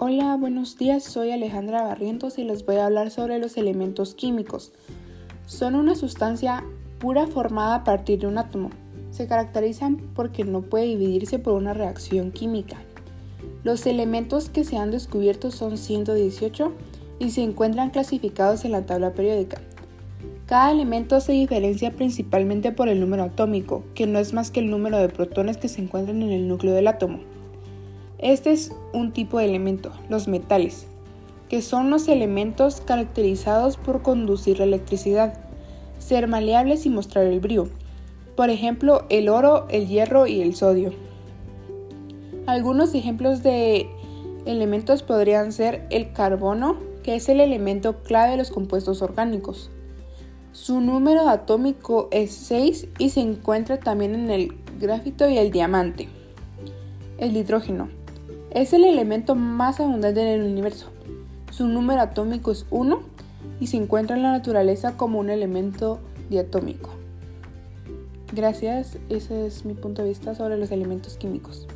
Hola, buenos días, soy Alejandra Barrientos y les voy a hablar sobre los elementos químicos. Son una sustancia pura formada a partir de un átomo. Se caracterizan porque no puede dividirse por una reacción química. Los elementos que se han descubierto son 118 y se encuentran clasificados en la tabla periódica. Cada elemento se diferencia principalmente por el número atómico, que no es más que el número de protones que se encuentran en el núcleo del átomo. Este es un tipo de elemento, los metales, que son los elementos caracterizados por conducir la electricidad, ser maleables y mostrar el brillo. Por ejemplo, el oro, el hierro y el sodio. Algunos ejemplos de elementos podrían ser el carbono, que es el elemento clave de los compuestos orgánicos. Su número atómico es 6 y se encuentra también en el grafito y el diamante. El hidrógeno es el elemento más abundante en el universo. Su número atómico es 1 y se encuentra en la naturaleza como un elemento diatómico. Gracias, ese es mi punto de vista sobre los elementos químicos.